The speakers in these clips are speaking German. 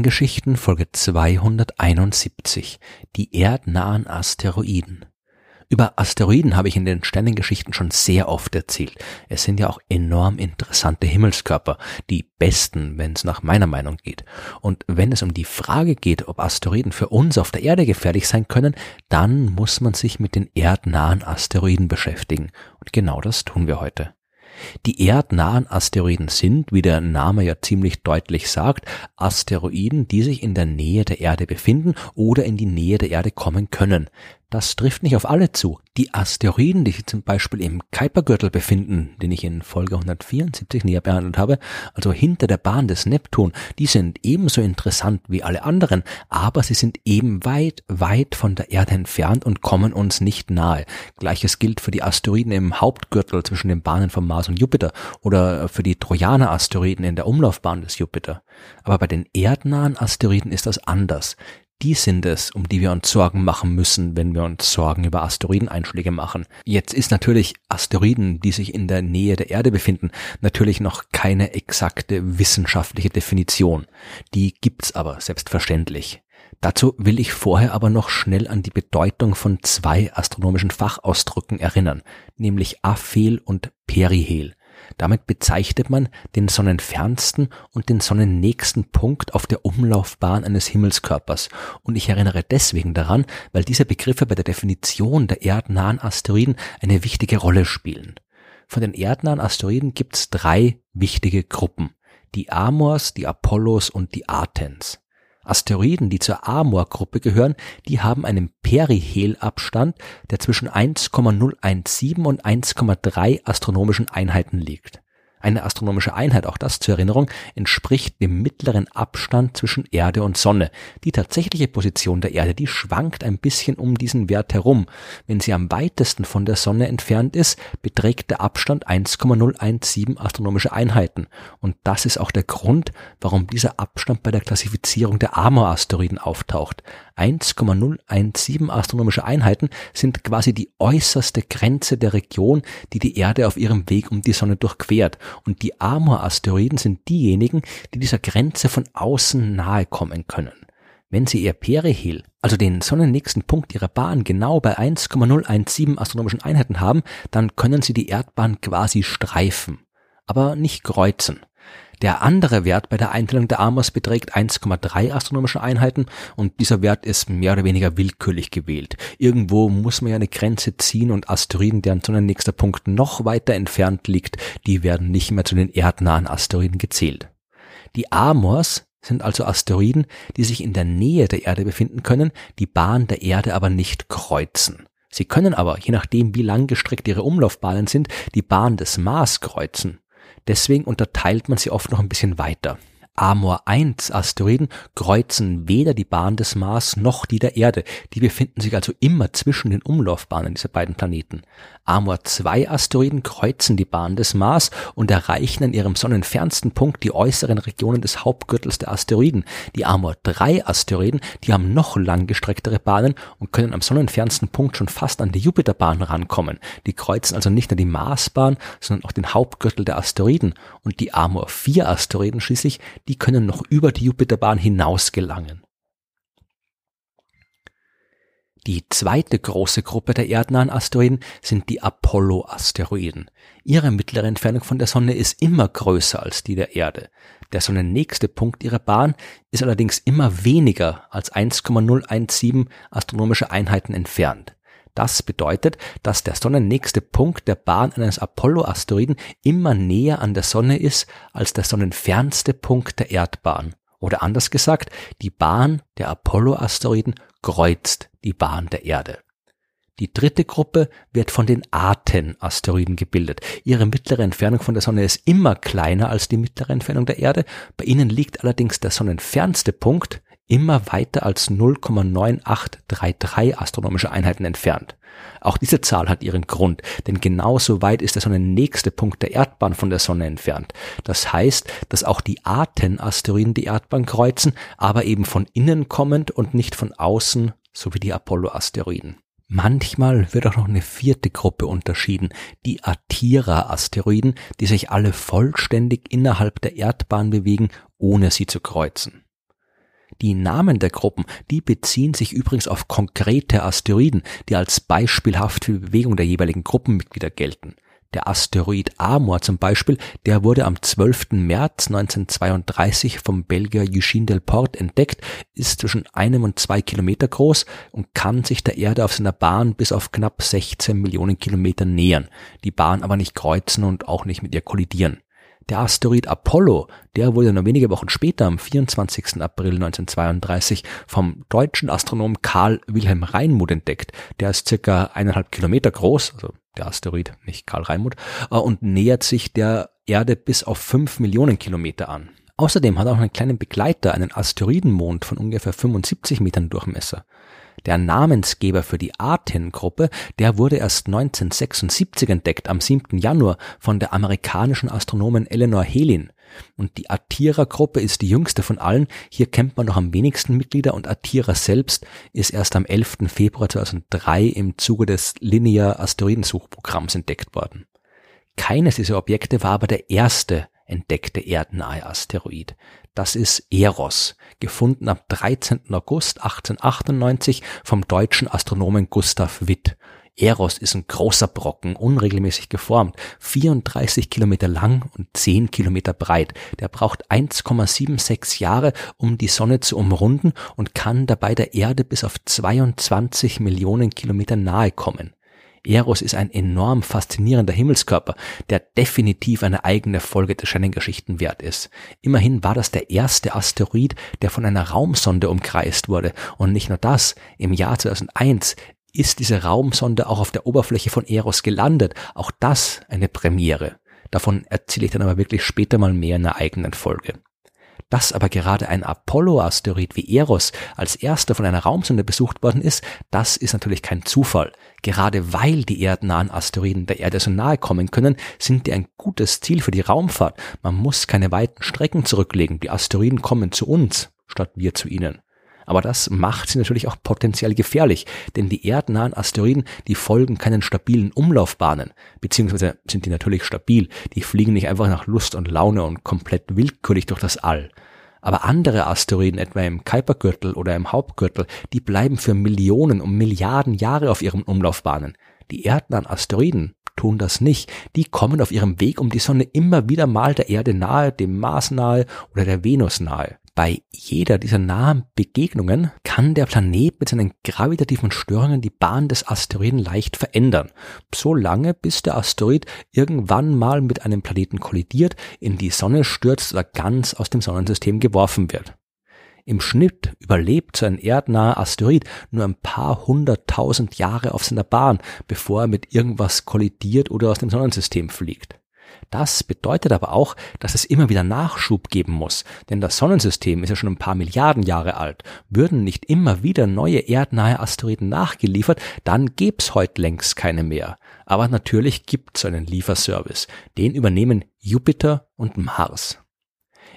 Sternengeschichten Folge 271 Die erdnahen Asteroiden über Asteroiden habe ich in den Sternengeschichten schon sehr oft erzählt. Es sind ja auch enorm interessante Himmelskörper, die besten, wenn es nach meiner Meinung geht. Und wenn es um die Frage geht, ob Asteroiden für uns auf der Erde gefährlich sein können, dann muss man sich mit den erdnahen Asteroiden beschäftigen. Und genau das tun wir heute. Die erdnahen Asteroiden sind, wie der Name ja ziemlich deutlich sagt, Asteroiden, die sich in der Nähe der Erde befinden oder in die Nähe der Erde kommen können. Das trifft nicht auf alle zu. Die Asteroiden, die sich zum Beispiel im Kuipergürtel befinden, den ich in Folge 174 näher behandelt habe, also hinter der Bahn des Neptun, die sind ebenso interessant wie alle anderen, aber sie sind eben weit, weit von der Erde entfernt und kommen uns nicht nahe. Gleiches gilt für die Asteroiden im Hauptgürtel zwischen den Bahnen von Mars und Jupiter oder für die Trojaner-Asteroiden in der Umlaufbahn des Jupiter. Aber bei den erdnahen Asteroiden ist das anders die sind es, um die wir uns Sorgen machen müssen, wenn wir uns Sorgen über Asteroideneinschläge machen. Jetzt ist natürlich Asteroiden, die sich in der Nähe der Erde befinden, natürlich noch keine exakte wissenschaftliche Definition. Die gibt's aber selbstverständlich. Dazu will ich vorher aber noch schnell an die Bedeutung von zwei astronomischen Fachausdrücken erinnern, nämlich Aphel und Perihel. Damit bezeichnet man den sonnenfernsten und den sonnennächsten Punkt auf der Umlaufbahn eines Himmelskörpers. Und ich erinnere deswegen daran, weil diese Begriffe bei der Definition der erdnahen Asteroiden eine wichtige Rolle spielen. Von den erdnahen Asteroiden gibt es drei wichtige Gruppen. Die Amors, die Apollos und die Athens. Asteroiden, die zur Amor-Gruppe gehören, die haben einen Perihelabstand, der zwischen 1,017 und 1,3 astronomischen Einheiten liegt eine astronomische Einheit, auch das zur Erinnerung, entspricht dem mittleren Abstand zwischen Erde und Sonne. Die tatsächliche Position der Erde, die schwankt ein bisschen um diesen Wert herum. Wenn sie am weitesten von der Sonne entfernt ist, beträgt der Abstand 1,017 astronomische Einheiten. Und das ist auch der Grund, warum dieser Abstand bei der Klassifizierung der Amor-Asteroiden auftaucht. 1,017 astronomische Einheiten sind quasi die äußerste Grenze der Region, die die Erde auf ihrem Weg um die Sonne durchquert. Und die Amor-Asteroiden sind diejenigen, die dieser Grenze von außen nahe kommen können. Wenn sie ihr Perihel, also den sonnennächsten Punkt ihrer Bahn genau bei 1,017 astronomischen Einheiten haben, dann können sie die Erdbahn quasi streifen, aber nicht kreuzen. Der andere Wert bei der Einteilung der Amos beträgt 1,3 astronomische Einheiten und dieser Wert ist mehr oder weniger willkürlich gewählt. Irgendwo muss man ja eine Grenze ziehen und Asteroiden, deren sonnennächster Punkt noch weiter entfernt liegt, die werden nicht mehr zu den erdnahen Asteroiden gezählt. Die Amors sind also Asteroiden, die sich in der Nähe der Erde befinden können, die Bahn der Erde aber nicht kreuzen. Sie können aber, je nachdem wie langgestreckt ihre Umlaufbahnen sind, die Bahn des Mars kreuzen. Deswegen unterteilt man sie oft noch ein bisschen weiter. Amor 1 Asteroiden kreuzen weder die Bahn des Mars noch die der Erde. Die befinden sich also immer zwischen den Umlaufbahnen dieser beiden Planeten. Amor 2 Asteroiden kreuzen die Bahn des Mars und erreichen an ihrem sonnenfernsten Punkt die äußeren Regionen des Hauptgürtels der Asteroiden. Die Amor 3 Asteroiden, die haben noch langgestrecktere Bahnen und können am sonnenfernsten Punkt schon fast an die Jupiterbahn rankommen. Die kreuzen also nicht nur die Marsbahn, sondern auch den Hauptgürtel der Asteroiden. Und die Amor 4 Asteroiden schließlich, die können noch über die Jupiterbahn hinaus gelangen. Die zweite große Gruppe der erdnahen Asteroiden sind die Apollo-Asteroiden. Ihre mittlere Entfernung von der Sonne ist immer größer als die der Erde. Der sonnennächste Punkt ihrer Bahn ist allerdings immer weniger als 1,017 astronomische Einheiten entfernt. Das bedeutet, dass der sonnennächste Punkt der Bahn eines Apollo-Asteroiden immer näher an der Sonne ist als der sonnenfernste Punkt der Erdbahn. Oder anders gesagt, die Bahn der Apollo-Asteroiden kreuzt die Bahn der Erde. Die dritte Gruppe wird von den Aten-Asteroiden gebildet. Ihre mittlere Entfernung von der Sonne ist immer kleiner als die mittlere Entfernung der Erde. Bei ihnen liegt allerdings der sonnenfernste Punkt immer weiter als 0,9833 astronomische Einheiten entfernt. Auch diese Zahl hat ihren Grund, denn genauso weit ist der sonnennächste Punkt der Erdbahn von der Sonne entfernt. Das heißt, dass auch die Aten-Asteroiden die Erdbahn kreuzen, aber eben von innen kommend und nicht von außen, so wie die Apollo-Asteroiden. Manchmal wird auch noch eine vierte Gruppe unterschieden, die Atira-Asteroiden, die sich alle vollständig innerhalb der Erdbahn bewegen, ohne sie zu kreuzen. Die Namen der Gruppen, die beziehen sich übrigens auf konkrete Asteroiden, die als beispielhaft für die Bewegung der jeweiligen Gruppenmitglieder gelten. Der Asteroid Amor zum Beispiel, der wurde am 12. März 1932 vom Belgier Eugene Delporte entdeckt, ist zwischen einem und zwei Kilometer groß und kann sich der Erde auf seiner Bahn bis auf knapp 16 Millionen Kilometer nähern, die Bahn aber nicht kreuzen und auch nicht mit ihr kollidieren. Der Asteroid Apollo, der wurde nur wenige Wochen später, am 24. April 1932, vom deutschen Astronomen Karl Wilhelm Reinmuth entdeckt. Der ist circa eineinhalb Kilometer groß, also der Asteroid, nicht Karl Reinmuth, äh, und nähert sich der Erde bis auf fünf Millionen Kilometer an. Außerdem hat er auch einen kleinen Begleiter, einen Asteroidenmond von ungefähr 75 Metern Durchmesser. Der Namensgeber für die Arten-Gruppe, der wurde erst 1976 entdeckt, am 7. Januar, von der amerikanischen Astronomin Eleanor Helin. Und die Atira-Gruppe ist die jüngste von allen. Hier kennt man noch am wenigsten Mitglieder und Atira selbst ist erst am 11. Februar 2003 im Zuge des Linear Asteroidensuchprogramms entdeckt worden. Keines dieser Objekte war aber der erste entdeckte erdnahe Asteroid. Das ist Eros, gefunden am 13. August 1898 vom deutschen Astronomen Gustav Witt. Eros ist ein großer Brocken, unregelmäßig geformt, 34 Kilometer lang und 10 Kilometer breit. Der braucht 1,76 Jahre, um die Sonne zu umrunden und kann dabei der Erde bis auf 22 Millionen Kilometer nahe kommen. Eros ist ein enorm faszinierender Himmelskörper, der definitiv eine eigene Folge der Sternengeschichten wert ist. Immerhin war das der erste Asteroid, der von einer Raumsonde umkreist wurde. Und nicht nur das, im Jahr 2001 ist diese Raumsonde auch auf der Oberfläche von Eros gelandet. Auch das eine Premiere. Davon erzähle ich dann aber wirklich später mal mehr in einer eigenen Folge. Dass aber gerade ein Apollo-Asteroid wie Eros als erster von einer Raumsonde besucht worden ist, das ist natürlich kein Zufall. Gerade weil die erdnahen Asteroiden der Erde so nahe kommen können, sind die ein gutes Ziel für die Raumfahrt. Man muss keine weiten Strecken zurücklegen. Die Asteroiden kommen zu uns, statt wir zu ihnen. Aber das macht sie natürlich auch potenziell gefährlich, denn die erdnahen Asteroiden, die folgen keinen stabilen Umlaufbahnen, beziehungsweise sind die natürlich stabil, die fliegen nicht einfach nach Lust und Laune und komplett willkürlich durch das All. Aber andere Asteroiden, etwa im Kuipergürtel oder im Hauptgürtel, die bleiben für Millionen und Milliarden Jahre auf ihren Umlaufbahnen. Die erdnahen Asteroiden tun das nicht. Die kommen auf ihrem Weg um die Sonne immer wieder mal der Erde nahe, dem Mars nahe oder der Venus nahe. Bei jeder dieser nahen Begegnungen kann der Planet mit seinen gravitativen Störungen die Bahn des Asteroiden leicht verändern. So lange, bis der Asteroid irgendwann mal mit einem Planeten kollidiert, in die Sonne stürzt oder ganz aus dem Sonnensystem geworfen wird. Im Schnitt überlebt so ein erdnaher Asteroid nur ein paar hunderttausend Jahre auf seiner Bahn, bevor er mit irgendwas kollidiert oder aus dem Sonnensystem fliegt. Das bedeutet aber auch, dass es immer wieder Nachschub geben muss, denn das Sonnensystem ist ja schon ein paar Milliarden Jahre alt. Würden nicht immer wieder neue erdnahe Asteroiden nachgeliefert, dann gäb's heute längst keine mehr. Aber natürlich gibt's einen Lieferservice. Den übernehmen Jupiter und Mars.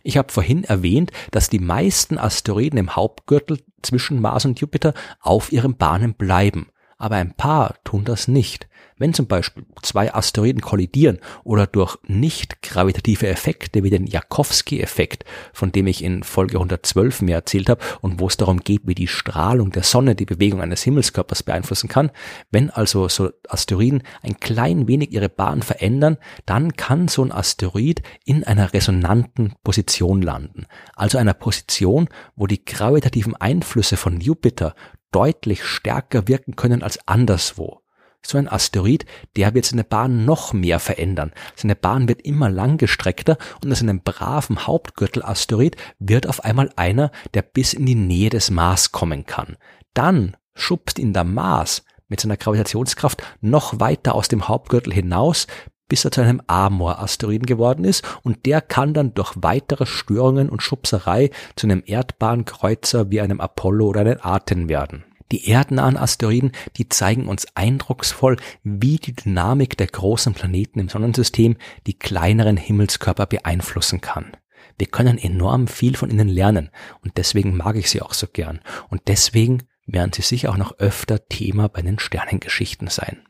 Ich habe vorhin erwähnt, dass die meisten Asteroiden im Hauptgürtel zwischen Mars und Jupiter auf ihren Bahnen bleiben. Aber ein paar tun das nicht. Wenn zum Beispiel zwei Asteroiden kollidieren oder durch nicht gravitative Effekte wie den Jakowski-Effekt, von dem ich in Folge 112 mehr erzählt habe und wo es darum geht, wie die Strahlung der Sonne die Bewegung eines Himmelskörpers beeinflussen kann, wenn also so Asteroiden ein klein wenig ihre Bahn verändern, dann kann so ein Asteroid in einer resonanten Position landen. Also einer Position, wo die gravitativen Einflüsse von Jupiter deutlich stärker wirken können als anderswo so ein Asteroid, der wird seine Bahn noch mehr verändern. Seine Bahn wird immer langgestreckter und aus einem braven Hauptgürtel-Asteroid wird auf einmal einer, der bis in die Nähe des Mars kommen kann. Dann schubst ihn der Mars mit seiner Gravitationskraft noch weiter aus dem Hauptgürtel hinaus, bis er zu einem Amor-Asteroiden geworden ist und der kann dann durch weitere Störungen und Schubserei zu einem Erdbahnkreuzer wie einem Apollo oder einem Arten werden. Die erdnahen Asteroiden, die zeigen uns eindrucksvoll, wie die Dynamik der großen Planeten im Sonnensystem die kleineren Himmelskörper beeinflussen kann. Wir können enorm viel von ihnen lernen und deswegen mag ich sie auch so gern und deswegen werden sie sicher auch noch öfter Thema bei den Sternengeschichten sein.